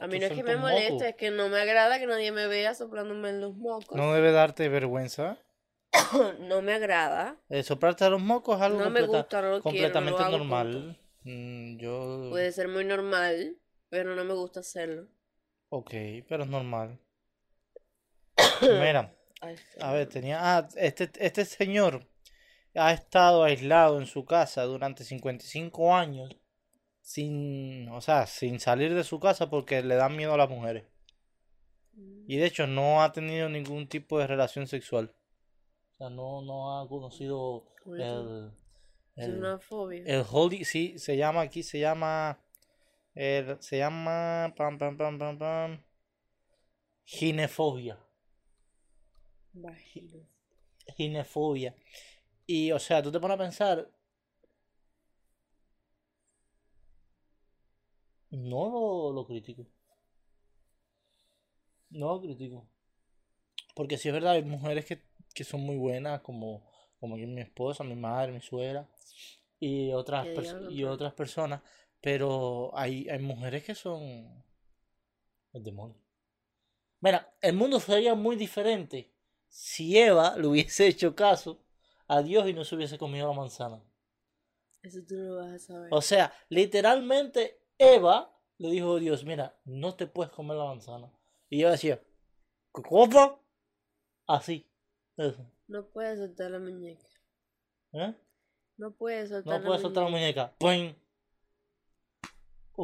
A mí no es que me moleste, mocos. es que no me agrada que nadie me vea soplándome los mocos. No debe darte vergüenza. No me agrada. Eh, soplarte los mocos es algo No me completa- gusta, no lo quiero, no completamente lo normal. Mm, yo... Puede ser muy normal, pero no me gusta hacerlo. Ok, pero es normal. Mira, Ay, a ver, tenía... Ah, este, este señor ha estado aislado en su casa durante 55 años sin, o sea, sin salir de su casa porque le dan miedo a las mujeres. Y de hecho no ha tenido ningún tipo de relación sexual. O sea, no, no ha conocido el, Es el, una fobia. el holy, sí, se llama aquí, se llama, el- se llama, pam, pam, pam, pam, pam, ginefobia, Vagina. ginefobia. Y, o sea, tú te pones a pensar, no lo, lo critico. No lo critico. Porque sí es verdad, hay mujeres que, que son muy buenas, como, como mi esposa, mi madre, mi suegra, y otras, y otras personas, pero hay, hay mujeres que son el demonio. Mira, el mundo sería muy diferente si Eva le hubiese hecho caso a Dios y no se hubiese comido la manzana. Eso tú no vas a saber. O sea, literalmente Eva le dijo a Dios, mira, no te puedes comer la manzana. Y ella decía, ¿cómo? Así. Eso. No puedes soltar la muñeca. ¿Eh? No puedes soltar No la puedes soltar la muñeca. muñeca. ¡Pum!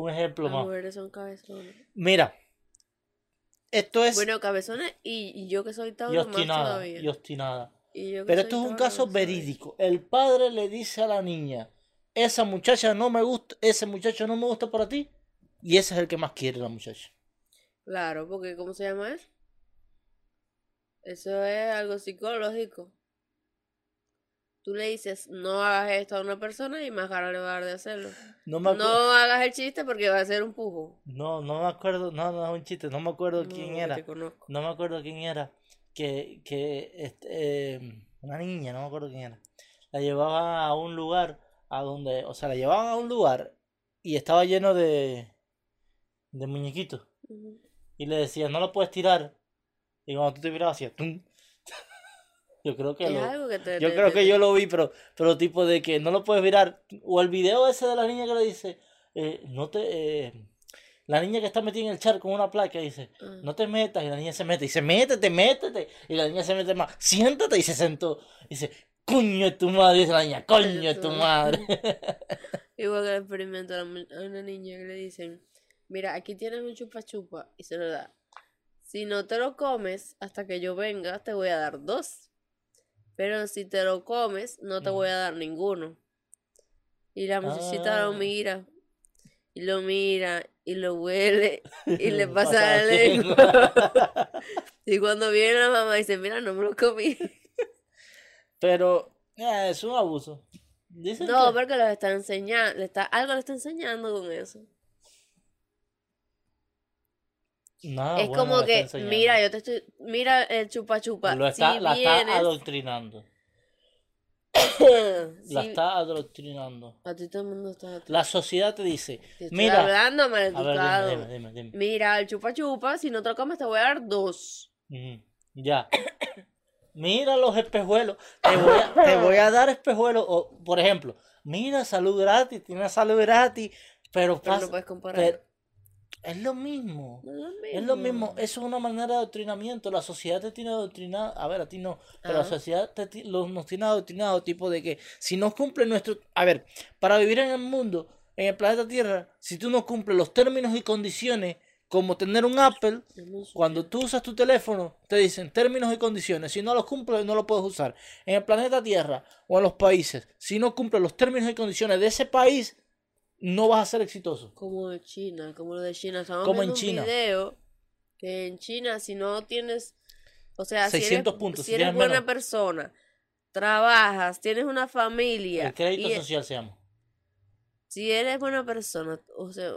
Un ejemplo Las más. mujeres son cabezones. Mira, esto es Bueno, cabezones y, y yo que soy y Tauro más obstinada. todavía. Y obstinada. Y yo que Pero soy esto es un caso verídico. El padre le dice a la niña, esa muchacha no me gusta, ese muchacho no me gusta para ti. Y ese es el que más quiere la muchacha. Claro, porque ¿cómo se llama eso? Eso es algo psicológico. Tú le dices, no hagas esto a una persona y más cara le va a dar de hacerlo. No me No acuerdo. hagas el chiste porque va a ser un pujo. No, no me acuerdo. No, no es un chiste. No me acuerdo No, quién era. te conozco. No me acuerdo quién era. Que, que este, eh, una niña, no me acuerdo quién era. La llevaban a un lugar a donde, o sea, la llevaban a un lugar y estaba lleno de, de muñequitos. Y le decían, no lo puedes tirar. Y cuando tú te mirabas, hacía tum. Yo creo que Es lo, algo que te, yo te- creo te- que yo lo vi, pero, pero tipo de que no lo puedes virar. O el video ese de la niña que le dice, eh, no te, eh, la niña que está metida en el charco con una placa dice, Ah. no te metas, y la niña se mete, y dice, métete, métete, y la niña se mete más, siéntate, y se sentó, y dice, coño de tu madre, dice la niña, coño de tu madre. Igual que el experimento a una niña que le dicen, mira, aquí tienes un chupa chupa y se lo da. Si no te lo comes hasta que yo venga, te voy a dar dos. Pero si te lo comes, no te voy a dar ninguno. Y la muchachita lo Ah. mira, y lo mira, y lo huele, y le pasa la lengua. y cuando viene la mamá dice, mira, no me lo comí. Pero eh, es un abuso. Dicen No, que- porque los está enseñando, le está, algo le está enseñando con eso. Nada es bueno como está que, mira, yo te estoy, mira el chupa chupa. Lo está, si la está vienes, adoctrinando. La si- está adoctrinando. a ti todo el mundo está. La sociedad te dice, Te mira, hablando, ver, dime, dime, dime. Mira, el chupa chupa, si no te lo comes, te voy a dar dos. Ya. Mira los espejuelos. Te voy a, te voy a dar espejuelos. O, por ejemplo, mira, salud gratis. Tienes salud gratis. Pero, Pero pasa- no puedes comparar. pero es lo mismo. No es lo Es lo mismo. mismo. Eso es una manera de adoctrinamiento. La sociedad te tiene adoctrinado. A ver, a ti no. Pero la Ajá. sociedad te, los- nos tiene adoctrinado. Tipo de que si no cumple nuestro. A ver, para vivir en el mundo, en el planeta Tierra, si tú no cumples los términos y condiciones, como tener un Apple. Cuando tú usas tu teléfono, te dicen términos y condiciones. Si no los cumples, no lo puedes usar. En el planeta Tierra o en los países, si no cumples los términos y condiciones de ese país, no vas a ser exitoso. Como de China, como lo de China. Estamos Como en China. un video que en China, si no tienes, o sea, si 600 eres, puntos, si si eres buena menos. persona, trabajas, tienes una familia, El crédito y- social se llama. si eres buena persona, o sea,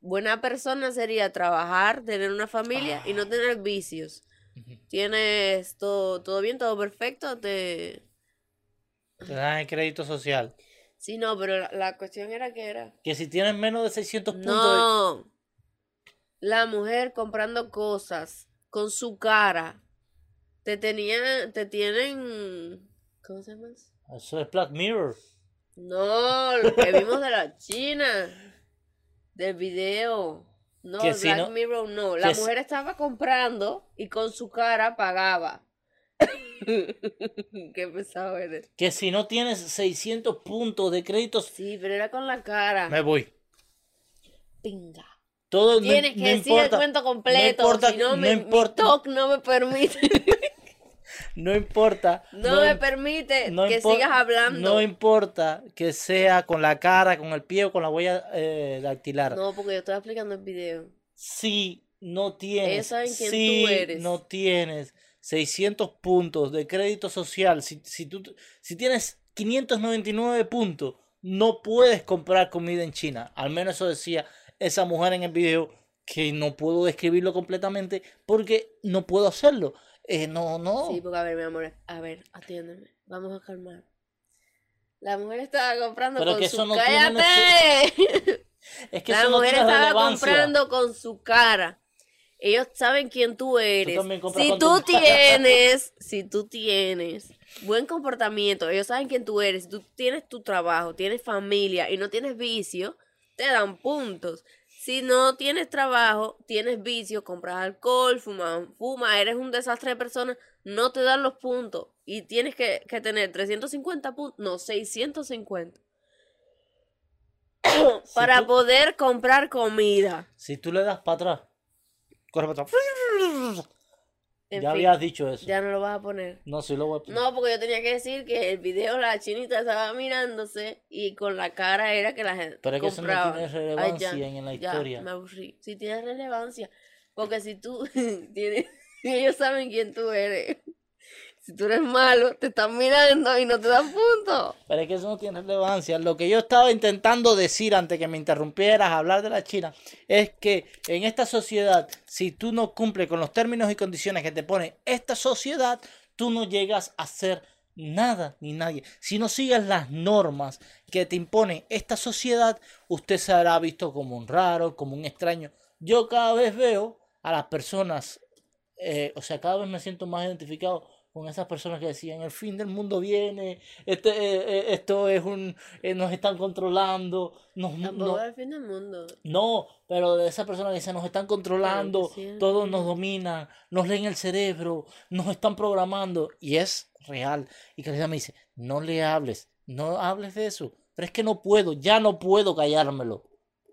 buena persona sería trabajar, tener una familia y no tener vicios. Tienes todo, todo bien, todo perfecto, te... Te dan el crédito social. Sí, no, pero la, la cuestión era que era... Que si tienes menos de 600 puntos, No. La mujer comprando cosas con su cara. Te tenían, te tienen... ¿Cómo se llama? eso? es Black Mirror. No, lo que vimos de la China. Del video. No, si Black no- Mirror no. La si- mujer estaba comprando y con su cara pagaba. Qué pesado eres. Que si no tienes 600 puntos de crédito, Sí, pero era con la cara. me voy. Pinga. Todo no- Tienes que no decir importa, el cuento completo. importa- si no, no me, importa. mi no me permite. no importa. No, me permite no que sigas hablando. No importa que sea con la cara, con el pie o con la huella eh, dactilar. No, porque yo estoy explicando el video. Si no tienes, Ellos saben quién tú si eres. no tienes 600 puntos de crédito social, si, si, tú, si tienes 599 puntos, no puedes comprar comida en China. Al menos eso decía esa mujer en el video, que no puedo describirlo completamente porque no puedo hacerlo. Eh, no, no. Sí, porque a ver, mi amor, a ver, atiéndeme. Vamos a calmar. La mujer estaba comprando Pero con que su eso no tiene ¡Cállate! es que La eso no mujer tiene estaba relevancia. comprando con su cara. Ellos saben quién tú eres. si tú tienes, si tú tienes buen comportamiento, ellos saben quién tú eres. Si tú tienes tu trabajo, tienes familia y no tienes vicio, te dan puntos. Si no tienes trabajo, tienes vicio, compras alcohol, fumas, fuma, eres un desastre de persona, no te dan los puntos. Y tienes que, que tener 350 puntos, no, 650. Si para tú- poder comprar comida. Si tú le das para atrás, corre para atrás. En ya fin, habías dicho eso. ya no lo vas a poner. No, sí lo voy a poner. No, porque yo tenía que decir que el video la chinita estaba mirándose y con la cara era que la gente Pero es que eso no tiene Ay, relevancia ya, en la ya, historia. me aburrí. Sí tiene relevancia, porque si tú tienes, ellos saben quién tú eres. Si tú eres malo, te están mirando y no te dan puntos. Pero es que eso no tiene relevancia. Lo que yo estaba intentando decir antes que me interrumpieras a hablar de la China es que en esta sociedad, si tú no cumples con los términos y condiciones que te pone esta sociedad, tú no llegas a ser nada ni nadie. Si no sigues las normas que te impone esta sociedad, usted se hará visto como un raro, como un extraño. Yo cada vez veo a las personas, eh, o sea, cada vez me siento más identificado con esas personas que decían el fin del mundo viene, este, eh, eh, esto es un, eh, nos están controlando, nos, no, es el fin del mundo. no, pero de esas personas que dicen nos están controlando, todos nos dominan, nos leen el cerebro, nos están programando y es real. Y Carita me dice, no le hables, no hables de eso, pero es que no puedo, ya no puedo callármelo,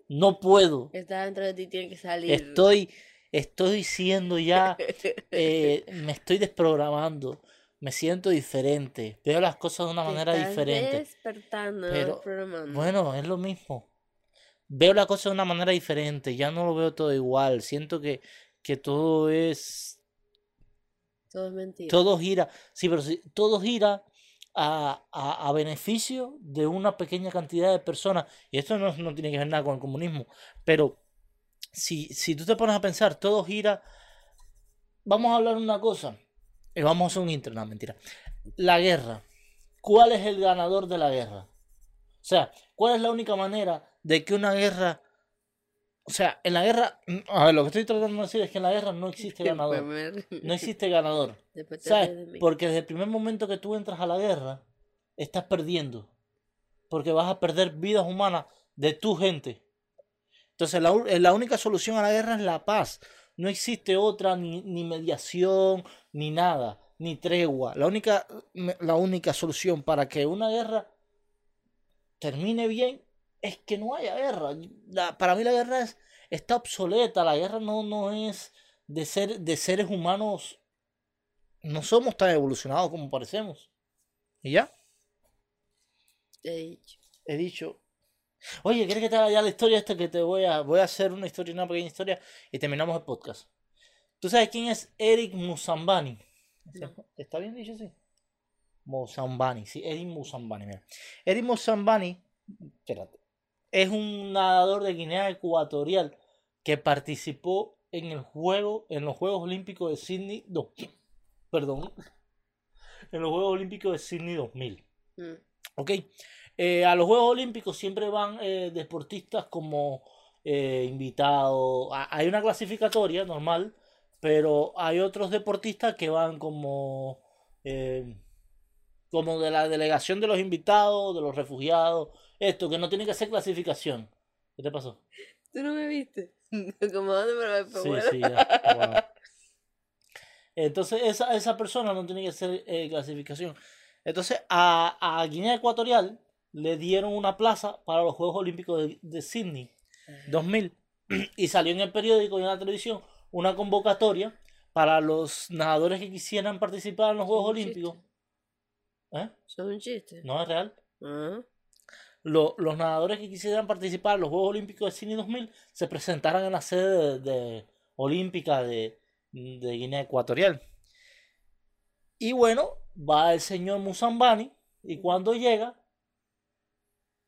no puedo. Está dentro de ti, tiene que salir. Estoy, estoy siendo ya, eh, me estoy desprogramando, me siento diferente, veo las cosas de una Te manera estás diferente. despertando, Pero. Bueno, es lo mismo. Veo la cosa de una manera diferente, ya no lo veo todo igual, siento que, que todo es, Todo es mentira. todo gira, sí, pero todo gira a, a, a beneficio de una pequeña cantidad de personas, y esto no, no tiene que ver nada con el comunismo, pero si, si tú te pones a pensar, todo gira, vamos a hablar de una cosa, y vamos a hacer un intro, no, mentira, la guerra, ¿cuál es el ganador de la guerra? O sea, ¿cuál es la única manera de que una guerra... O sea, en la guerra... A ver, lo que estoy tratando de decir es que en la guerra no existe ganador. No existe ganador. ¿Sabes? Porque desde el primer momento que tú entras a la guerra, estás perdiendo. Porque vas a perder vidas humanas de tu gente. Entonces, la, eh, la única solución a la guerra es la paz. No existe otra, ni, ni mediación, ni nada, ni tregua. La única, la única solución para que una guerra termine bien es que no haya guerra. La- para mí la guerra es, está obsoleta. La guerra no, no es de, ser, de seres humanos. No somos tan evolucionados como parecemos. ¿Y ya? He dicho. He dicho. Oye, ¿quieres que te haga ya la historia esta que te voy a voy a hacer una historia, una pequeña historia y terminamos el podcast? ¿Tú sabes quién es Eric Musambani? No. ¿Está bien dicho así? Musambani, sí, Eric Musambani, mira. Eric Musambani, espérate, es un nadador de Guinea Ecuatorial que participó en el juego, en los Juegos Olímpicos de Sydney, no, perdón, en los Juegos Olímpicos de Sydney 2000. Mm. ¿Ok? Eh, a los Juegos Olímpicos siempre van eh, deportistas como eh, invitados. Hay una clasificatoria normal, pero hay otros deportistas que van como, como de la delegación de los invitados, de los refugiados. Esto, que no tiene que hacer clasificación. ¿Qué te pasó? ¿Tú no me viste? Como dónde me Sí, bueno. sí, ya. Wow. Entonces, esa, esa persona no tiene que hacer clasificación. Entonces, a, a Guinea Ecuatorial le dieron una plaza para los Juegos Olímpicos de, de Sydney 2000. Y salió en el periódico y en la televisión una convocatoria para los nadadores que quisieran participar en los Juegos. Olímpicos. ¿Eh? Eso es un chiste. No es real. Ah, Lo- los nadadores que quisieran participar en los Juegos Olímpicos de Sydney 2000 se presentaran en la sede de, de- olímpica de, de Guinea Ecuatorial. Y bueno, va el señor Musambani y cuando llega,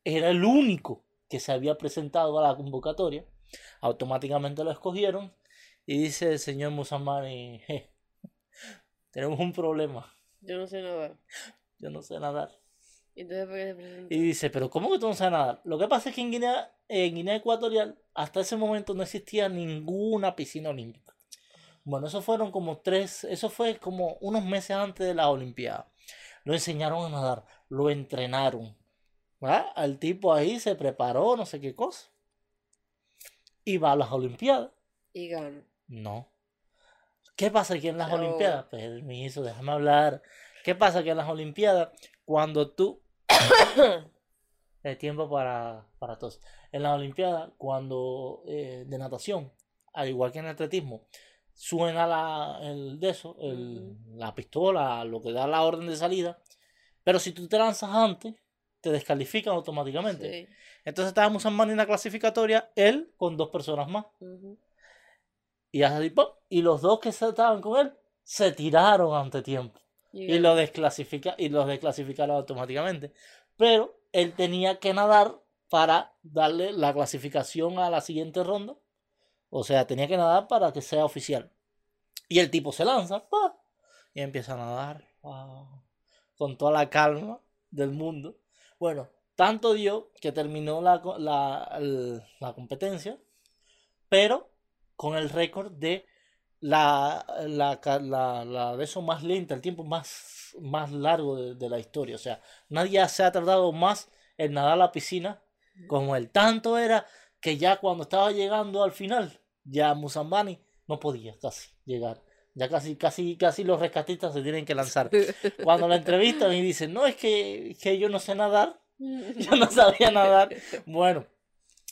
era el único que se había presentado a la convocatoria. Automáticamente lo escogieron y dice el señor Musambani, "Je, tenemos un problema, yo no sé nada. yo no sé nadar. Entonces, ¿por qué se presentó? Y dice, pero ¿cómo que tú no sabes nadar? Lo que pasa es que en Guinea, en Guinea Ecuatorial hasta ese momento no existía ninguna piscina olímpica. Bueno, eso fueron como tres, eso fue como unos meses antes de las Olimpiadas. Lo enseñaron a nadar, lo entrenaron. ¿Verdad? Al tipo ahí se preparó, no sé qué cosa. Y va a las Olimpiadas. Y gano. No. ¿Qué pasa aquí en las. Olimpiadas? Permiso, déjame hablar. ¿Qué pasa que en las Olimpiadas, cuando tú... El tiempo para, para todos. En las Olimpiadas, cuando eh, de natación, al igual que en atletismo, suena la, el de eso, el- la pistola, lo que da la orden de salida. Pero si tú te lanzas antes, te descalifican automáticamente. Sí. Entonces estábamos en en la clasificatoria, él con dos personas más. Y así, ¡pum! Y los dos que estaban con él se tiraron ante tiempo. y lo desclasifica y los desclasificaron automáticamente. Pero él tenía que nadar para darle la clasificación a la siguiente ronda. O sea, tenía que nadar para que sea oficial. Y el tipo se lanza y empieza a nadar con toda la calma del mundo. Bueno, tanto dio que terminó la, la, la competencia, pero con el récord de la, la, la, de eso más lenta, el tiempo más, más largo de, la historia. O sea, nadie se ha tardado más en nadar a la piscina como el Tanto era que ya cuando estaba llegando al final, ya Musambani no podía casi llegar. Ya casi, casi, casi los rescatistas se tienen que lanzar. Cuando la entrevistan y dicen, no, es que, que yo no sé nadar, yo no sabía nadar. Bueno,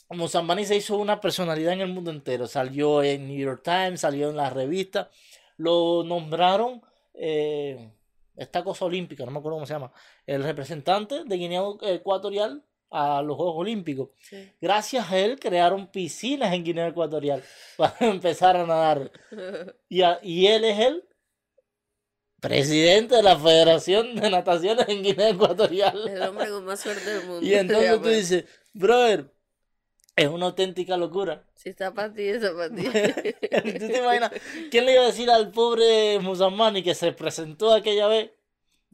Musambani se hizo una personalidad en el mundo entero. Salió en New York Times, salió en la revista. Lo nombraron eh, esta cosa olímpica, no me acuerdo cómo se llama. El representante de Guinea Ecuatorial a los Juegos Olímpicos. Gracias a él crearon piscinas en Guinea Ecuatorial para empezar a nadar. Y, y él es el presidente de la Federación de Nataciones en Guinea Ecuatorial. El hombre con más suerte del mundo. Y entonces tú dices, brother, es una auténtica locura. Si está para ti, está para ti. ¿Tú te imaginas? ¿Quién le iba a decir al pobre Musamani que se presentó aquella vez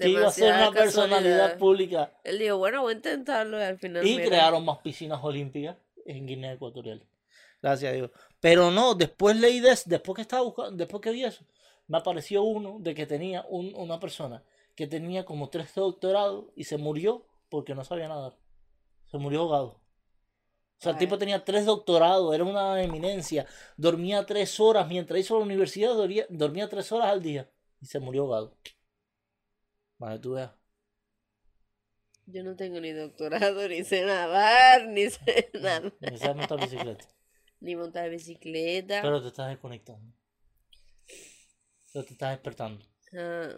que iba a ser una personalidad pública? Él dijo, bueno, voy a intentarlo y al final. Y crearon más piscinas olímpicas en Guinea Ecuatorial. Gracias a Dios. Pero no, después leí de después que estaba buscando, después que vi eso, me apareció uno de que tenía un, una persona que tenía como tres doctorados y se murió porque no sabía nadar. Se murió ahogado. O sea, el tipo tenía tres doctorados, era una eminencia, dormía tres horas, mientras hizo la universidad dormía, dormía tres horas al día y se murió ahogado. Vale, tú veas. Yo no tengo ni doctorado, ni sé nadar, ni sé nada. Ni sé montar bicicleta. ni montar bicicleta. Pero te estás desconectando. Pero te estás despertando. Ah,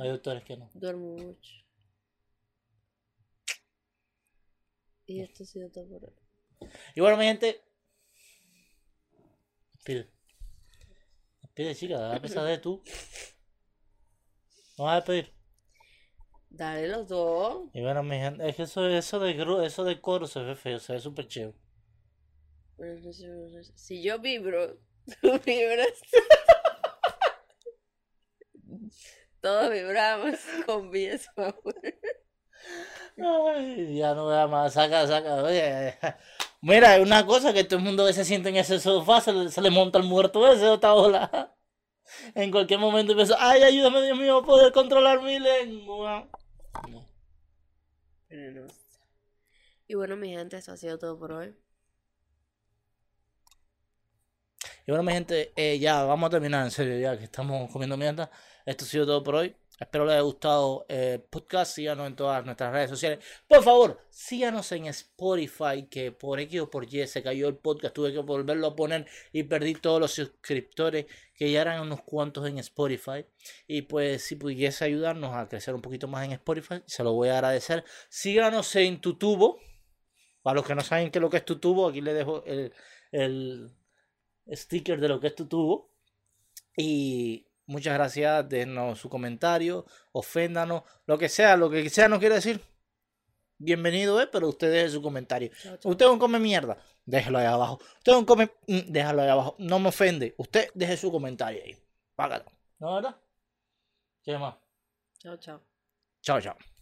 Hay doctores que no. Duermo mucho. Y esto ha sido todo por hoy. Y bueno, mi gente. Pide. Pide, chica, a pesar de tú. No vas a despedir. Dale los dos. Y bueno, mi gente, es que eso, eso, de, eso de coro se ve feo, se ve súper chévere. si yo vibro, tú vibras. Todos vibramos con bien Ay, ya no vea más, saca, saca. Oye, Mira, es una cosa que todo el mundo se siente en ese sofá, se le, se le monta el muerto ese otra ola. En cualquier momento empieza, ay, ayúdame Dios mío a poder controlar mi lengua. Y bueno, mi gente, eso ha sido todo por hoy. Y bueno, mi gente, eh, ya vamos a terminar, en serio, ya que estamos comiendo mierda. Esto ha sido todo por hoy. Espero les haya gustado el podcast. Síganos en todas nuestras redes sociales. Por favor, síganos en Spotify, que por X o por Y se cayó el podcast. Tuve que volverlo a poner y perdí todos los suscriptores, que ya eran unos cuantos en Spotify. Y pues, si pudiese ayudarnos a crecer un poquito más en Spotify, se lo voy a agradecer. Síganos en tubo Para los que no saben qué es lo que es tubo, aquí les dejo el, el sticker de lo que es tubo Y Muchas gracias, denos su comentario, oféndanos, lo que sea, lo que sea nos quiere decir. Bienvenido es, pero usted deje su comentario. Usted es un come mierda, déjelo ahí abajo. Usted es un come, mm, déjalo ahí abajo. No me ofende. Usted deje su comentario ahí. Págalo. ¿No verdad? ¿Qué más? Chao, chao. Chao, chao.